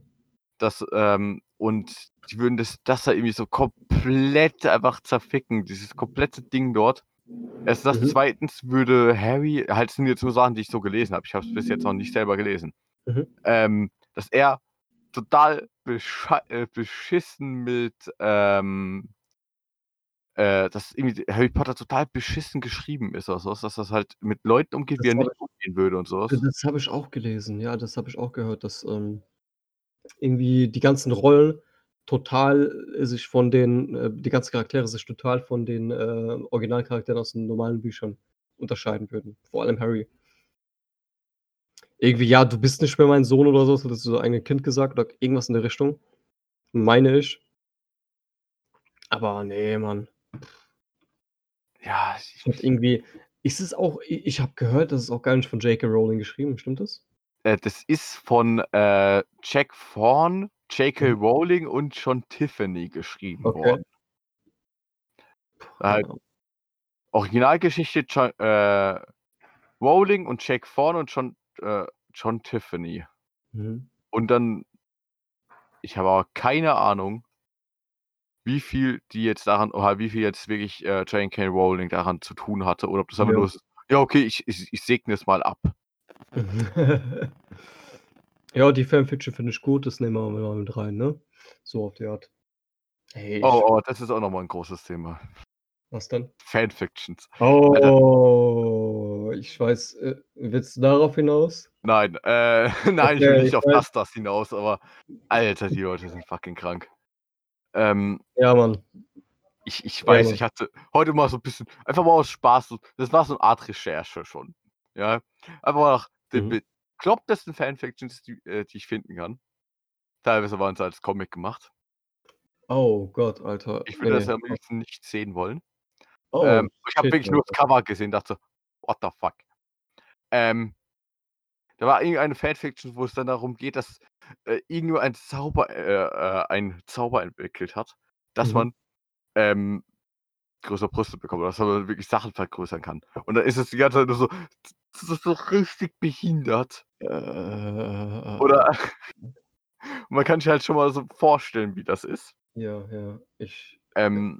Das, ähm, und die würden das, das da irgendwie so komplett einfach zerficken, dieses komplette Ding dort. Erst das Mhm. zweitens würde Harry, halt sind jetzt nur Sachen, die ich so gelesen habe, ich habe es bis jetzt noch nicht selber gelesen, Mhm. ähm, dass er total äh, beschissen mit, ähm, äh, dass irgendwie Harry Potter total beschissen geschrieben ist oder sowas, dass das halt mit Leuten umgeht, Das wie er nicht umgehen würde und sowas. Das habe ich auch gelesen, ja, das habe ich auch gehört, dass, ähm, irgendwie die ganzen Rollen total äh, sich von den äh, die ganzen Charaktere sich total von den, äh, Originalcharakteren aus den normalen Büchern unterscheiden würden, vor allem Harry. Irgendwie: „Ja, du bist nicht mehr mein Sohn“ oder so, hat so eigene Kind gesagt oder irgendwas in der Richtung, meine ich. Aber ne, Mann. Ja, Ich habe irgendwie ist es auch ich habe gehört, das ist auch gar nicht von J.K. Rowling geschrieben, stimmt das? Äh, das ist von, äh, Jack Thorne, J.K. Mhm. Rowling und John Tiffany geschrieben Okay. worden. Ja. Originalgeschichte Jo äh, Rowling und Jack Thorne und John äh, John Tiffany. Mhm. Und dann ich habe aber keine Ahnung, wie viel die jetzt daran oder wie viel jetzt wirklich, äh, J.K. Rowling daran zu tun hatte oder ob das einfach Ja. nur ist: „Ja, okay, ich ich ich segne es mal ab.“ Ja, die Fanfiction finde ich gut, das nehmen wir mal mit rein, ne? So auf die Art. Hey, Oh, oh, das ist auch noch mal 'n großes Thema. Was denn? Fanfictions. Alter Ich weiß, äh, willst du darauf hinaus? Nein, äh, nein, ich will Okay, nicht ich auf weiß. das das hinaus, aber Alter, die Leute sind fucking krank. Ähm Ja, Mann. ich ich Ja, weiß, Mann. ich hatte heute mal so 'n bisschen einfach mal aus Spaß das war so 'ne Art Recherche schon, ja? Einfach mal nach den Mhm. beklopptesten Fanfictions, die äh, die ich finden kann. Teilweise waren sie als Comic gemacht. Oh Gott, Alter. Ich würde das ne. ja am liebsten nicht sehen wollen. Oh, Ähm, ich habe wirklich nur das. Cover gesehen, dachte „What the fuck?“ Ähm, da war irgendeine Fanfiction, wo es dann darum geht, dass, äh, Igno ein Zauber äh, äh, einen Zauber entwickelt hat, dass Mhm. man, ähm, größere Brüste bekommt, dass man wirklich Sachen vergrößern kann. Und dann ist es die ganze Zeit nur so ist so richtig behindert. Äh, Oder man kann sich halt schon mal so vorstellen, wie das ist. Ja, ja, ich Ähm,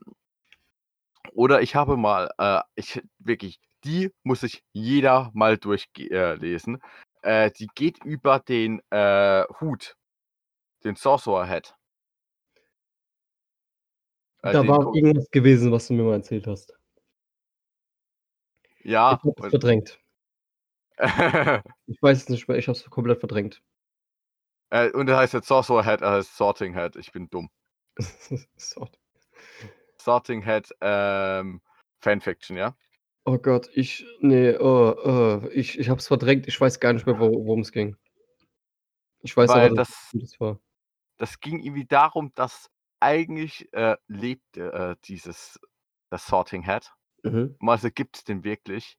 oder ich habe mal, äh ich wirklich, die muss sich jeder mal durchge äh. Äh, die geht über den, äh, Hut, den Sorcerer Hat. Äh, Da war ko irgendwas gewesen, was du mir mal erzählt hast. Ja, Ich und verdrängt. Ich weiß es nicht mehr, ich habe es komplett verdrängt. Äh, und der heißt jetzt Sorcerer Hat, er heißt Sorting Hat. Ich bin dumm. Sort. Sorting Hat, ähm, Fanfiction, ja? Oh Gott, ich ne, oh, oh, ich ich habe es verdrängt. Ich weiß gar nicht mehr, wo worum's ging. Ich weiß aber, Weil es das gutes war. das ging irgendwie darum, dass eigentlich, äh, lebt, äh, dieses das Sorting Hat. Mhm. Also gibt's den wirklich.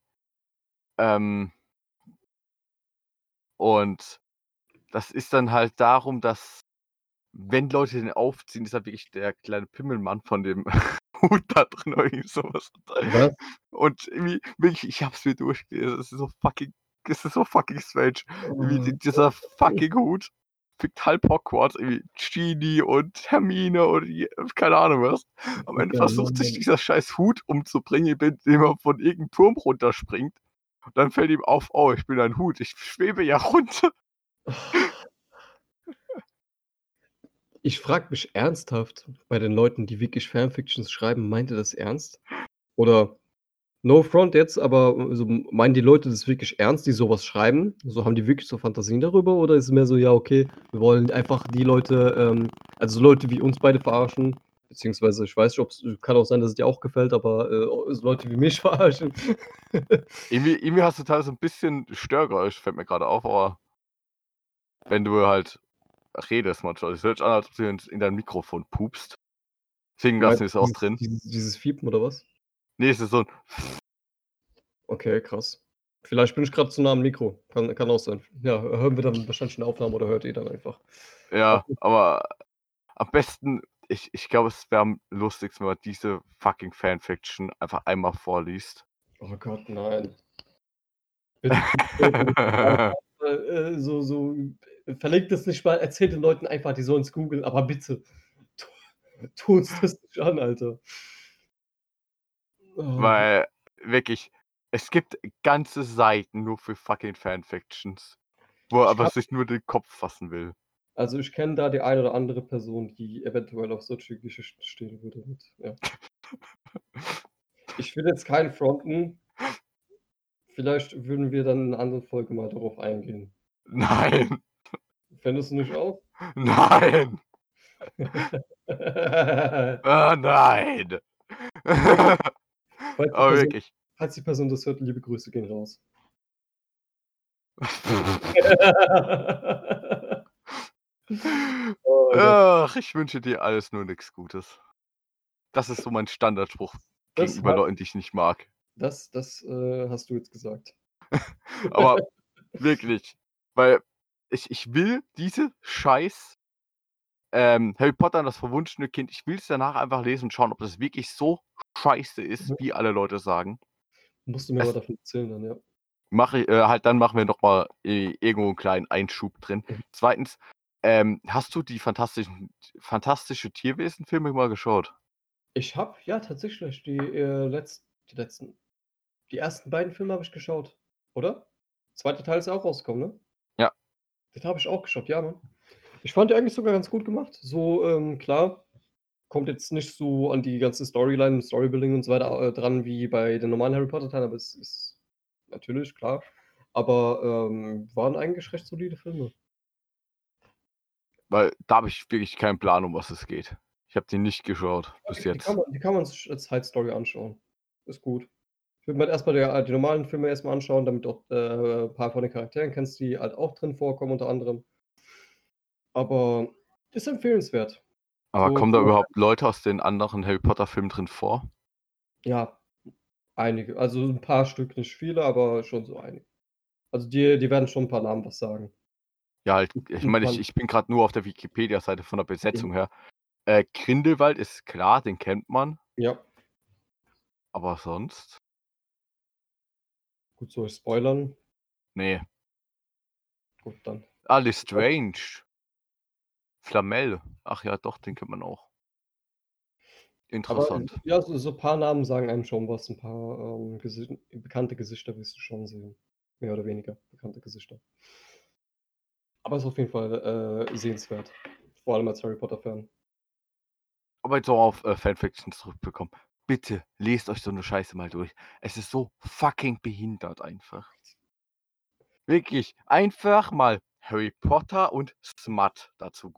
Ähm und das ist dann halt darum, dass wenn Leute den aufziehen, ist halt wirklich der kleine Pimmelmann von dem Hut da drin oder irgendwie so was. Und irgendwie wirklich, ich habe es mir durchgelesen, es ist so fucking es ist so fucking strange. Irgendwie Oh. di dieser fucking Hut fickt halb Hogwarts, irgendwie Genie und Hermine und keine Ahnung was. Am Ende versucht sich dieser scheiß Hut umzubringen, indem er von irgend 'nem Turm runterspringt. Und dann fällt ihm auf: „Oh, ich bin ein Hut, ich schwebe ja runter.“ Ich frage mich ernsthaft bei den Leuten, die wirklich Fanfictions schreiben, meint ihr das ernst? Oder no front jetzt, aber also meinen die Leute das wirklich ernst, die so was schreiben? So haben die wirklich so Fantasien darüber oder ist es mehr so: „Ja, okay, wir wollen einfach die Leute, ähm also Leute wie uns beide verarschen?“ Beziehungsweise ich weiß nicht, ob's kann auch sein, dass es dir auch gefällt, aber, äh, Leute wie mich verarschen. Irgendwie irgendwie hast du teilweise 'n bisschen Störgeräusch, fällt mir grade auf, aber wenn du halt redest manchmal. Es hört sich an, als ob du in dein Mikrofon pupst. Du lassen meinst ist auch drin. dieses dieses Fiepen oder was? Ne, es ist so 'n Okay, krass. Vielleicht bin ich grad zu nah am Mikro. Kann kann auch sein. Ja, hören wir dann wahrscheinlich in der Aufnahme oder hört ihr dann einfach. Ja, aber am besten ich ich glaube, es wäre am lustigsten, wenn man diese fucking Fanfiction einfach einmal vorliest. Oh Gott, nein. Äh, so so verlinkt das nicht mal, erzählt den Leuten einfach, die sollen's googeln, aber bitte, tu tu uns das nicht an, Alter. Oh. Weil wirklich, es gibt ganze Seiten nur für fucking Fanfictions, wo er aber habe sich nur den Kopf fassen will. Also, ich kenne da die eine oder andere Person, die eventuell auf solche Geschichten stehen würde ja. Ich will jetzt keinen fronten. Vielleicht würden wir dann in 'ner anderen Folge mal darauf eingehen. Nein. Fändest du nicht auch? Nein. Ah, nein. Falls Aber Person wirklich. falls die Person das hört, liebe Grüße gehen raus. Oh. Ach, ich wünsche dir alles nur nix Gutes. Das ist so mein Standardspruch Das gegenüber Leuten, die ich nicht mag. Das das, äh, hast du jetzt gesagt. Aber wirklich, weil ich ich will diese scheiß, ähm, Harry Potter und das verwunschene Kind ich will's danach einfach lesen und schauen, ob das wirklich so scheiße ist, Mhm. wie alle Leute sagen. Musst du mir mal Es davon erzählen dann, ja. mache i äh, halt dann machen wir noch mal, äh, irgendwo 'n kleinen Einschub drin. Mhm. 2. ähm, hast du die fantastischen Fantastische Tierwesen-Filme mal geschaut? Ich habe ja tatsächlich die, äh, letz die letzten die ersten beiden Filme habe ich geschaut, oder? 2. Teil ist ja auch rausgekommen, ne? Ja. Den habe ich auch geschaut, ja, Mann. Ich fand die eigentlich sogar ganz gut gemacht. So, ähm, klar, kommt jetzt nicht so an die ganze Storyline Storybuilding und so weiter, äh, dran wie bei den normalen Harry Potter-Teilen, aber es ist natürlich, klar. Aber, ähm, waren eigentlich recht solide Filme. Weil da habe ich wirklich keinen Plan, um was es geht. Ich habe die nicht geschaut Ja, bis die die jetzt. kann man die kann man sich als Side-Story anschauen. Ist gut. Ich würde mir halt erst mal der die normalen Filme erst mal anschauen, damit du auch, äh, paar von den Charakteren kennst, die halt auch drin vorkommen unter anderem. Aber ist empfehlenswert. Aber So kommen da überhaupt Leute aus den anderen Harry Potter-Filmen drin vor? Ja, einige. Also 'n paar Stück, nicht viele, aber schon so einige. Also dir dir werden schon 'n paar Namen was sagen. Ja, halt, ich meine, ich ich bin grad nur auf der Wikipedia-Seite von der. Besetzung her. Äh, Grindelwald ist klar, den kennt man. Ja. Aber sonst? Gut, soll ich spoilern? Ne. Gut, dann. Ah, Lestrange. Flamel. Ach ja, doch, den kennt man auch. Aber Interessant. ja, so so paar Namen sagen einem schon was, 'n paar, ähm, Gesi bekannte Gesichter wirst du schon sehen. Mehr oder weniger bekannte Gesichter. Aber ist auf jeden Fall, äh, sehenswert. Vor allem als Harry Potter-Fan. Aber jetzt auch auf, äh, Fanfictions zurückbekommen. Bitte lest euch so 'ne Scheiße mal durch. Es ist so fucking behindert einfach. Wirklich, einfach mal Harry Potter und Smut dazu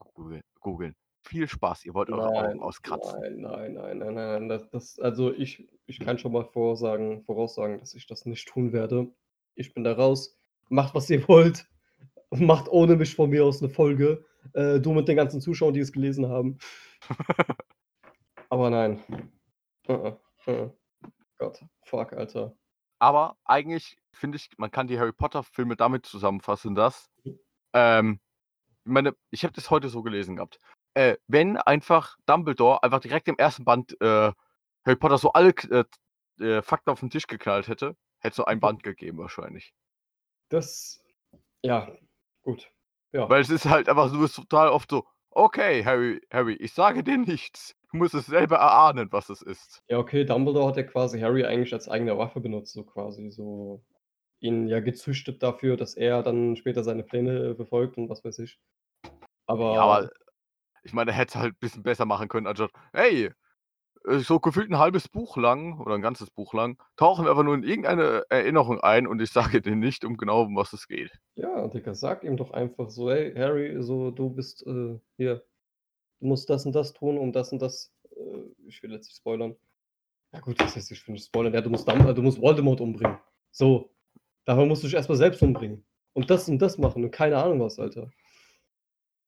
googeln. Viel Spaß, ihr wollt eure Augen auskratzen. nein, nein, nein, nein, nein, das das also ich ich kann schon mal vorsagen voraussagen, dass ich das nicht tun werde. Ich bin da raus. Macht, was ihr wollt. Macht ohne mich von mir aus 'ne Folge. Äh, du mit den ganzen Zuschauern, die es gelesen haben. Aber nein. Uh-uh, uh-uh. Gott, fuck, Alter. Aber eigentlich finde ich, man kann die Harry Potter-Filme damit zusammenfassen, dass ähm, ich meine, ich habe das heute so gelesen gehabt. Äh, wenn einfach Dumbledore einfach direkt im 1. Band, äh, Harry Potter so alle äh, äh, Fakten auf 'n Tisch geknallt hätte, hätt's nur ein Mhm. Band gegeben wahrscheinlich. Das ja, gut. Ja. Weil es ist halt einfach du bist total oft so: „Okay, Harry Harry, ich sage dir nichts. Du musst es selber erahnen, was es ist.“ Ja, okay, Dumbledore hat ja quasi Harry eigentlich als eigene Waffe benutzt, so quasi so ihn ja gezüchtet dafür, dass er dann später seine Pläne befolgt und was weiß ich. Ja, Aber aber ich meine, er hätte halt bisschen besser machen können, anstatt: „Hey, äh, so gefühlt 'n halbes Buch lang oder 'n ganzes Buch lang tauchen wir einfach nur in irgendeine Erinnerung ein und ich sage dir nicht um genau, um was es geht.“ Ja, Digga, sag ihm doch einfach so: „Hey, Harry, so du bist, äh, hier du musst das und das tun, um das und das“ äh, ich will jetzt nicht spoilern. Ja gut, was heißt, ich will nicht spoilern? Ja, du musst du musst Voldemort umbringen. So, dafür musst du dich erst mal selbst umbringen und das und das machen und keine Ahnung was, Alter.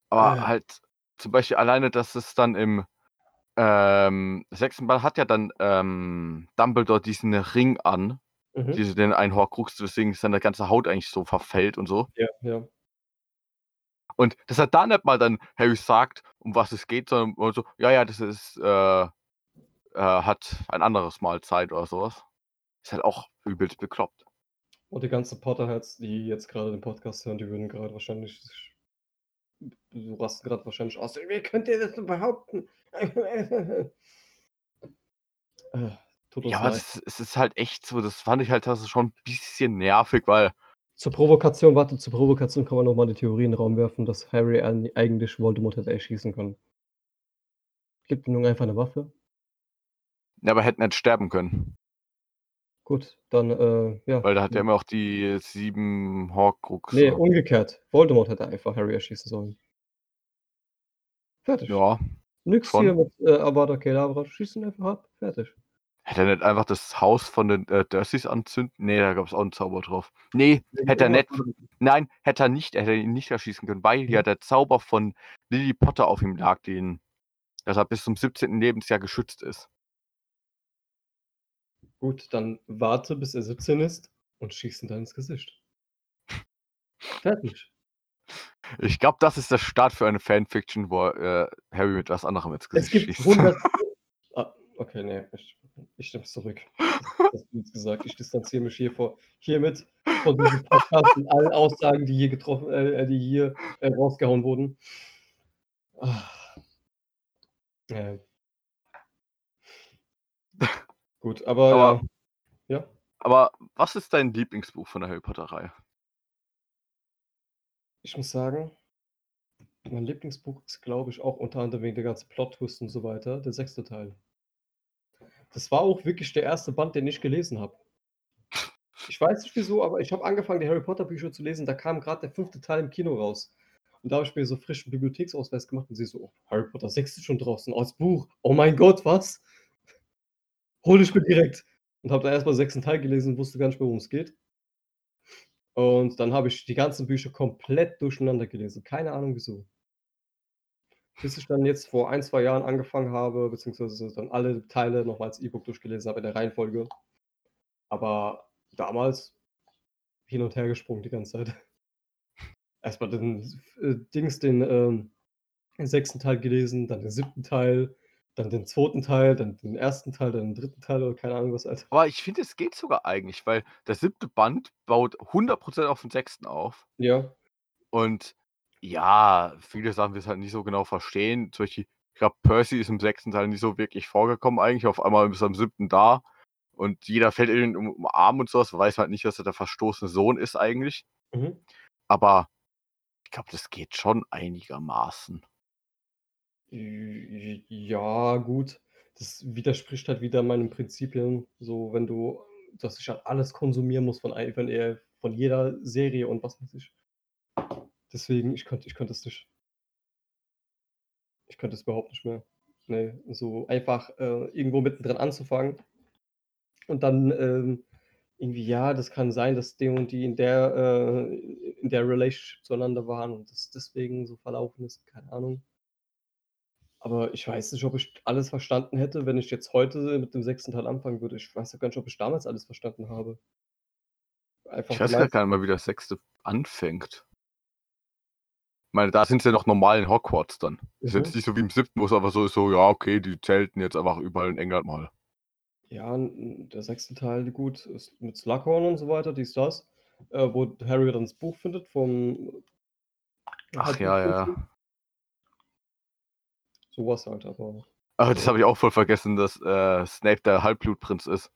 Aber Äh. halt zum Beispiel alleine, dass es dann im ähm, sechsten Band hat ja dann ähm, Dumbledore diesen Ring an, Mhm. diese den einen Horcrux, weswegen seine ganze Haut eigentlich so verfällt und so. Ja, ja. Und dass er da nicht mal dann Harry sagt, um was es geht, sondern so, ja, ja, das ist, äh, äh, hat ein anderes Mal Zeit oder sowas. Ist halt auch übelst bekloppt. Und die ganzen Potterheads, die jetzt gerade den Podcast hören, die würden gerade wahrscheinlich. Du rasten gerade wahrscheinlich aus. Wie könnt ihr das denn behaupten? äh, Ja, aber es ist halt echt so, das fand ich halt das ist schon ein bisschen nervig, weil Zur Provokation, warte, zur Provokation kann man nochmal die Theorie in den Raum werfen, dass Harry eigentlich Voldemort hätte erschießen können. Gibt ihm nun einfach eine Waffe. ja, aber hätten nicht sterben können. Gut, dann, äh, ja. Weil da hat er immer auch die sieben Horcrux. Nee, umgekehrt. Voldemort hätte einfach Harry erschießen sollen. Fertig. ja. Nix schon. hier mit äh, Avada Kedavra. Schießen einfach ab. Fertig. Hätte er nicht einfach das Haus von den äh, Dursleys anzünden? Nee, da gab es auch einen Zauber drauf. Nee, hätte er nicht. Nein, hätte er nicht. Er hätte ihn nicht erschießen können, weil ja der Zauber von Lily Potter auf ihm lag, den, dass er bis zum 17. Lebensjahr geschützt ist. Gut, dann warte, bis er 17 ist und schieß ihn dann ins Gesicht. Fertig. Ich glaube, das ist der Start für eine Fanfiction, wo äh, Harry mit was anderem ins Es Gesicht gibt schießt. 100. ah, okay, nee, ich, ich stimme zurück. Das hast du jetzt gesagt. Ich distanziere mich hier vor, hiermit von diesem Podcast und allen Aussagen, die hier getroffen, äh, die hier äh, rausgehauen wurden. Ah. Ja. Gut, aber, Aber- ja. Aber was ist dein Lieblingsbuch von der Harry Potter-Reihe? Ich muss sagen, mein Lieblingsbuch ist, glaube ich, auch unter anderem wegen der ganzen Plot-Twist und so weiter, der sechste Teil. Das war auch wirklich der erste Band, den ich gelesen habe. Ich weiß nicht wieso, aber ich habe angefangen, die Harry Potter Bücher zu lesen. Da kam gerade der fünfte Teil im Kino raus. Und da habe ich mir so frischen Bibliotheksausweis gemacht und sie so, oh, Harry Potter 6 ist schon draußen, als Buch. Oh mein Gott, was? Hol ich mir direkt. Und habe dann erstmal den sechsten Teil gelesen und wusste gar nicht mehr, worum es geht. Und dann habe ich die ganzen Bücher komplett durcheinander gelesen. Keine Ahnung wieso. Bis ich dann jetzt vor ein, zwei Jahren angefangen habe, beziehungsweise dann alle Teile nochmal als E-Book durchgelesen habe in der Reihenfolge. Aber damals hin und her gesprungen die ganze Zeit. Erstmal den äh, Dings, den ähm, sechsten Teil gelesen, dann den siebten Teil, dann den zweiten Teil, dann den ersten Teil, dann den dritten Teil oder keine Ahnung was, Alter. Aber ich finde, es geht sogar eigentlich, weil der siebte Band baut 100% auf den sechsten auf. Ja. Und ja, viele Sachen wir es halt nicht so genau verstehen. Zum Beispiel, ich glaube, Percy ist im sechsten Teil nicht so wirklich vorgekommen eigentlich. Auf einmal ist er im siebten da. Und jeder fällt irgendwie um, um Arm und sowas. Weiß man halt nicht, dass er der verstoßene Sohn ist eigentlich. Mhm. Aber ich glaube, das geht schon einigermaßen. Ja, gut. Das widerspricht halt wieder meinen Prinzipien. So, wenn du, dass ich halt alles konsumieren muss von, von, von jeder Serie und was weiß ich. Deswegen, ich könnte ich könnte es nicht. Ich könnte es überhaupt nicht mehr. Nee, so einfach äh, irgendwo mittendrin anzufangen und dann ähm, irgendwie, ja, das kann sein, dass die und die in der, äh, in der Relationship zueinander waren und das deswegen so verlaufen ist, keine Ahnung. Aber ich weiß nicht, ob ich alles verstanden hätte, wenn ich jetzt heute mit dem sechsten Teil anfangen würde. Ich weiß ja gar nicht, ob ich damals alles verstanden habe. Einfach Ich weiß gar nicht mal, wie der sechste anfängt. Ich meine, da sind sie ja noch normal in Hogwarts dann. Ist Mhm. jetzt nicht so wie im siebten, wo es aber so ist, so, ja, okay, die zelten jetzt einfach überall in England mal. Ja, der sechste Teil, gut, ist mit Slughorn und so weiter, dies, das, äh, wo Harry dann das Buch findet vom Ach ja, ja, ja. Sowas halt, aber. Aber das habe ich auch voll vergessen, dass äh, Snape der Halbblutprinz ist.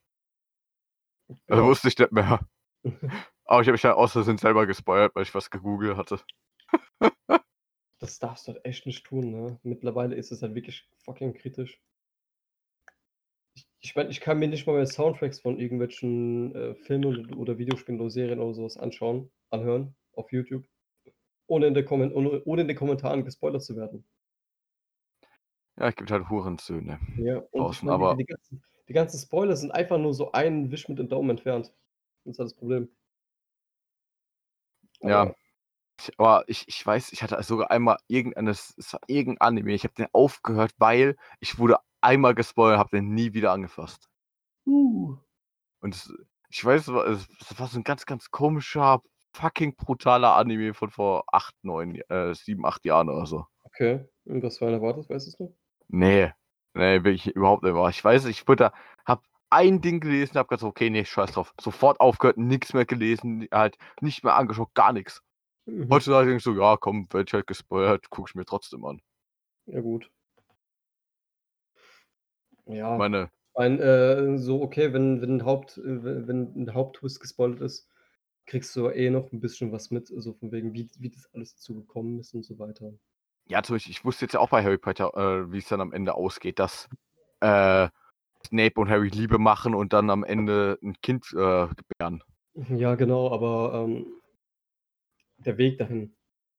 Also Ja. wusste ich nicht mehr. Aber ich habe mich dann aus Versehen selber gespoilert, weil ich was gegoogelt hatte. Das darfst du halt echt nicht tun, ne? Mittlerweile ist es halt wirklich fucking kritisch. Ich, ich meine, ich kann mir nicht mal mehr Soundtracks von irgendwelchen äh, Filmen oder Videospielen oder Serien oder sowas anschauen, anhören auf YouTube, ohne in, der ohne, ohne in den Kommentaren gespoilert zu werden. Ja, es gibt halt Hurensöhne. Ja, und Draußen, meine, aber- die, ganzen, die ganzen Spoiler sind einfach nur so einen Wisch mit dem Daumen entfernt. Das ist halt das Problem. Ja. Aber- Ich, aber ich, ich weiß, ich hatte sogar einmal irgendeines, es war irgendein Anime, ich habe den aufgehört, weil ich wurde einmal gespoilert, habe den nie wieder angefasst. Uh. Und es, ich weiß, es war, es war so ein ganz, ganz komischer, fucking brutaler Anime von vor 8, 9, äh, 7, 8 Jahren oder so. Okay. Und was für einer war das, weißt du es noch? Nee, nee, bin ich überhaupt nicht wahr. Ich weiß, ich wurde, hab ein Ding gelesen, hab gesagt, okay, nee, scheiß drauf. Sofort aufgehört, nichts mehr gelesen, halt nicht mehr angeschaut, gar nichts. Mhm. Heutzutage denke ich so, ja, komm, werd ich halt gespoilert, guck ich mir trotzdem an. Ja, gut. Ja, Meine, ein, äh, so, okay, wenn, wenn, ein Haupt, äh, wenn ein Haupttwist gespoilert ist, kriegst du eh noch ein bisschen was mit, so von wegen, wie, wie das alles dazu gekommen ist und so weiter. ja, zum Beispiel, ich wusste jetzt ja auch bei Harry Potter, äh, wie es dann am Ende ausgeht, dass äh, Snape und Harry Liebe machen und dann am Ende ein Kind äh, gebären. Ja, genau, aber ähm, der Weg dahin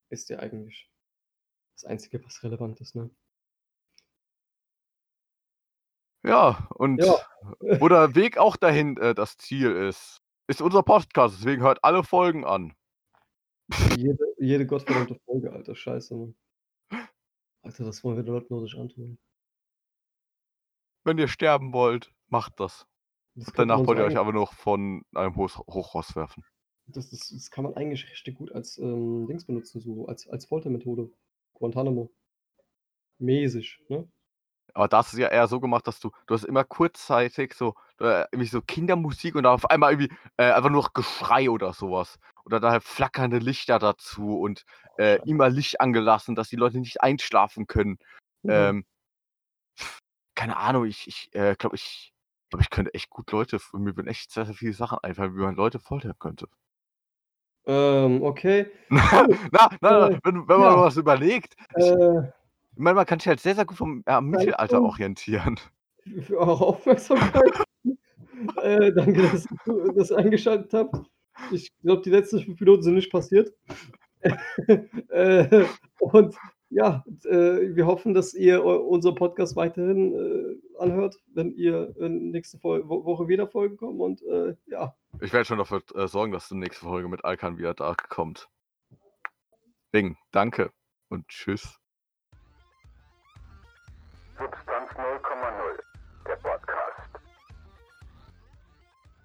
ist ja eigentlich das Einzige, was relevant ist, ne? Ja, und Ja. wo der Weg auch dahin äh, das Ziel ist, ist unser Podcast. Deswegen hört alle Folgen an. Jede, jede gottverdammte Folge, Alter, scheiße, Mann. Alter, das wollen wir den Leuten nur nicht antun. Wenn ihr sterben wollt, macht das. Das Danach wollt ihr euch aber noch von einem Hoch Hochhaus werfen. Das, das, das kann man eigentlich richtig gut als ähm, Dings benutzen, so als, als Foltermethode. Guantanamo. Mäßig, ne? Aber das ist ja eher so gemacht, dass du, du hast immer kurzzeitig so, äh, irgendwie so Kindermusik und dann auf einmal irgendwie äh, einfach nur noch Geschrei oder sowas. Oder dann halt flackernde Lichter dazu und äh, immer Licht angelassen, dass die Leute nicht einschlafen können. Ja. Ähm, keine Ahnung, ich, ich äh, glaube, ich, glaub, ich könnte echt gut Leute, mir würden echt sehr, sehr viele Sachen einfallen, wie man Leute foltern könnte. Ähm, okay. na, na, na, Äh, wenn, wenn man ja. was überlegt, ich, Äh, ich meine, man kann sich halt sehr, sehr gut vom äh, Mittelalter du- orientieren. für eure Aufmerksamkeit. äh, danke, dass ihr das eingeschaltet habt. Ich glaube, die letzten fünf Minuten sind nicht passiert. äh, und ja, äh, wir hoffen, dass ihr unseren Podcast weiterhin äh, anhört, wenn ihr äh, nächste Woche wieder Folgen kommen. Und äh, ja, Ich werde schon dafür äh, sorgen, dass die nächste Folge mit Alkan wieder da kommt. Ding, danke und tschüss. Substanz 0,0.